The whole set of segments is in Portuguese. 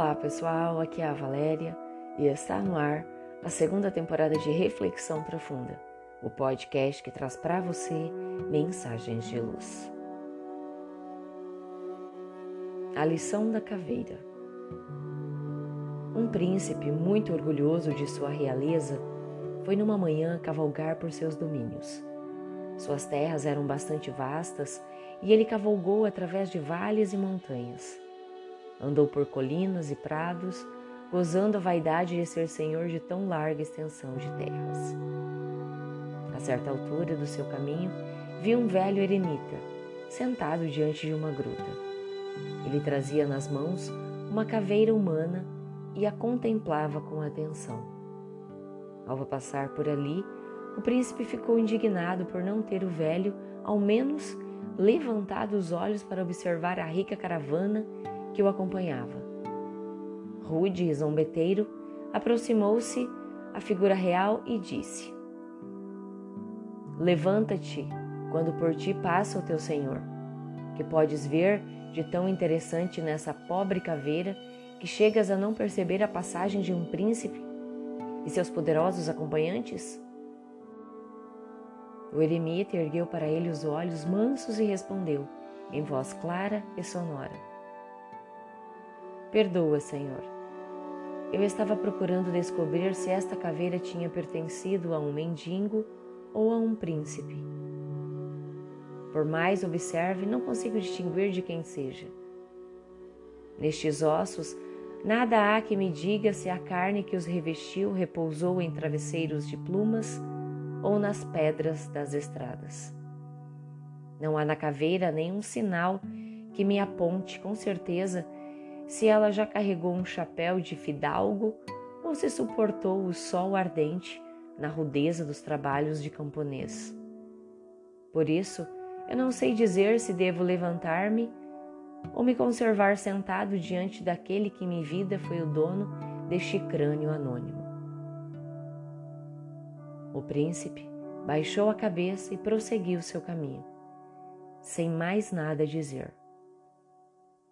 Olá pessoal, aqui é a Valéria e está no ar a segunda temporada de Reflexão Profunda, o podcast que traz para você mensagens de luz. A lição da caveira. Um príncipe muito orgulhoso de sua realeza foi numa manhã cavalgar por seus domínios. Suas terras eram bastante vastas e ele cavalgou através de vales e montanhas. Andou por colinas e prados, gozando a vaidade de ser senhor de tão larga extensão de terras. A certa altura do seu caminho, viu um velho eremita, sentado diante de uma gruta. Ele trazia nas mãos uma caveira humana e a contemplava com atenção. Ao passar por ali, o príncipe ficou indignado por não ter o velho, ao menos, levantado os olhos para observar a rica caravana que o acompanhava. Rude e zombeteiro, aproximou-se à figura real e disse: Levanta-te quando por ti passa o teu senhor, que podes ver de tão interessante nessa pobre caveira que chegas a não perceber a passagem de um príncipe e seus poderosos acompanhantes? O eremita ergueu para ele os olhos mansos e respondeu, em voz clara e sonora: Perdoa, Senhor. Eu estava procurando descobrir se esta caveira tinha pertencido a um mendigo ou a um príncipe. Por mais observe, não consigo distinguir de quem seja. Nestes ossos, nada há que me diga se a carne que os revestiu repousou em travesseiros de plumas ou nas pedras das estradas. Não há na caveira nenhum sinal que me aponte com certeza se ela já carregou um chapéu de fidalgo ou se suportou o sol ardente na rudeza dos trabalhos de camponês. Por isso, eu não sei dizer se devo levantar-me ou me conservar sentado diante daquele que em vida foi o dono deste crânio anônimo. O príncipe baixou a cabeça e prosseguiu seu caminho, sem mais nada dizer.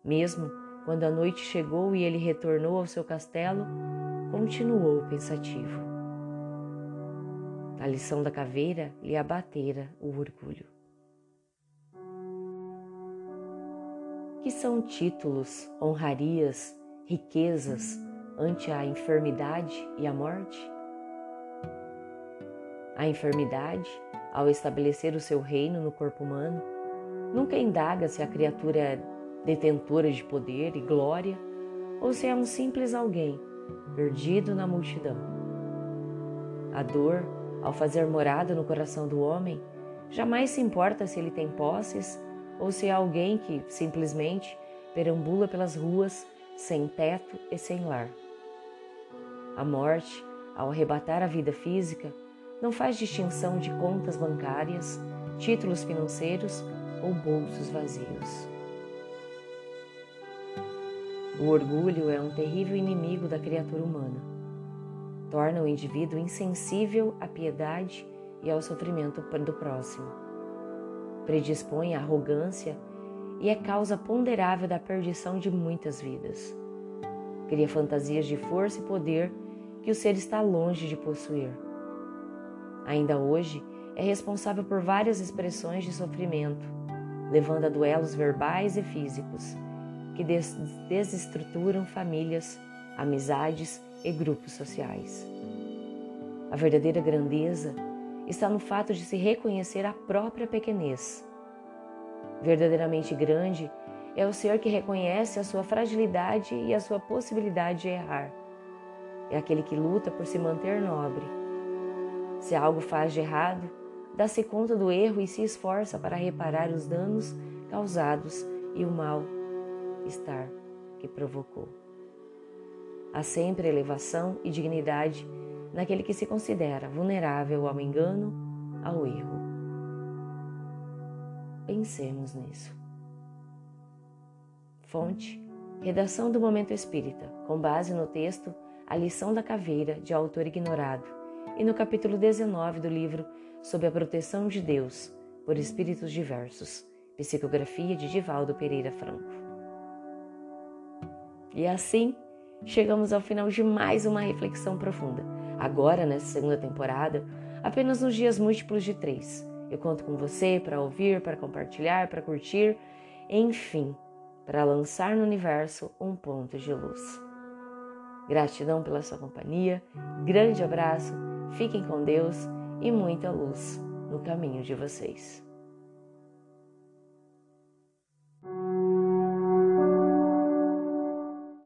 Mesmo quando a noite chegou e ele retornou ao seu castelo, continuou pensativo. A lição da caveira lhe abatera o orgulho. Que são títulos, honrarias, riquezas ante a enfermidade e a morte? A enfermidade, ao estabelecer o seu reino no corpo humano, nunca indaga se a criatura detentora de poder e glória, ou se é um simples alguém perdido na multidão. A dor, ao fazer morada no coração do homem, jamais se importa se ele tem posses ou se é alguém que simplesmente perambula pelas ruas sem teto e sem lar. A morte, ao arrebatar a vida física, não faz distinção de contas bancárias, títulos financeiros ou bolsos vazios. O orgulho é um terrível inimigo da criatura humana. Torna o indivíduo insensível à piedade e ao sofrimento do próximo. Predispõe à arrogância e é causa ponderável da perdição de muitas vidas. Cria fantasias de força e poder que o ser está longe de possuir. Ainda hoje, é responsável por várias expressões de sofrimento, levando a duelos verbais e físicos que des desestruturam famílias, amizades e grupos sociais. A verdadeira grandeza está no fato de se reconhecer a própria pequenez. Verdadeiramente grande é o ser que reconhece a sua fragilidade e a sua possibilidade de errar. É aquele que luta por se manter nobre. Se algo faz de errado, dá-se conta do erro e se esforça para reparar os danos causados e o mal estar que provocou. Há sempre elevação e dignidade naquele que se considera vulnerável ao engano, ao erro. Pensemos nisso. Fonte: Redação do Momento Espírita, com base no texto A Lição da Caveira, de autor ignorado, e no capítulo 19 do livro Sob a Proteção de Deus, por Espíritos Diversos, psicografia de Divaldo Pereira Franco. E assim chegamos ao final de mais uma reflexão profunda. Agora, nessa segunda temporada, apenas nos dias múltiplos de três. Eu conto com você para ouvir, para compartilhar, para curtir, enfim, para lançar no universo um ponto de luz. Gratidão pela sua companhia, grande abraço, fiquem com Deus e muita luz no caminho de vocês.